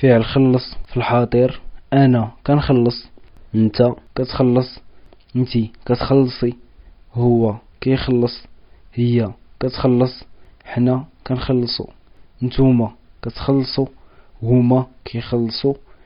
فعل خلص في الحاضر. أنا كنخلص أنت كتخلص أنتي كتخلصي هو كيخلص هي كتخلص حنا كنخلصو نتوما كتخلصو هما كيخلصو.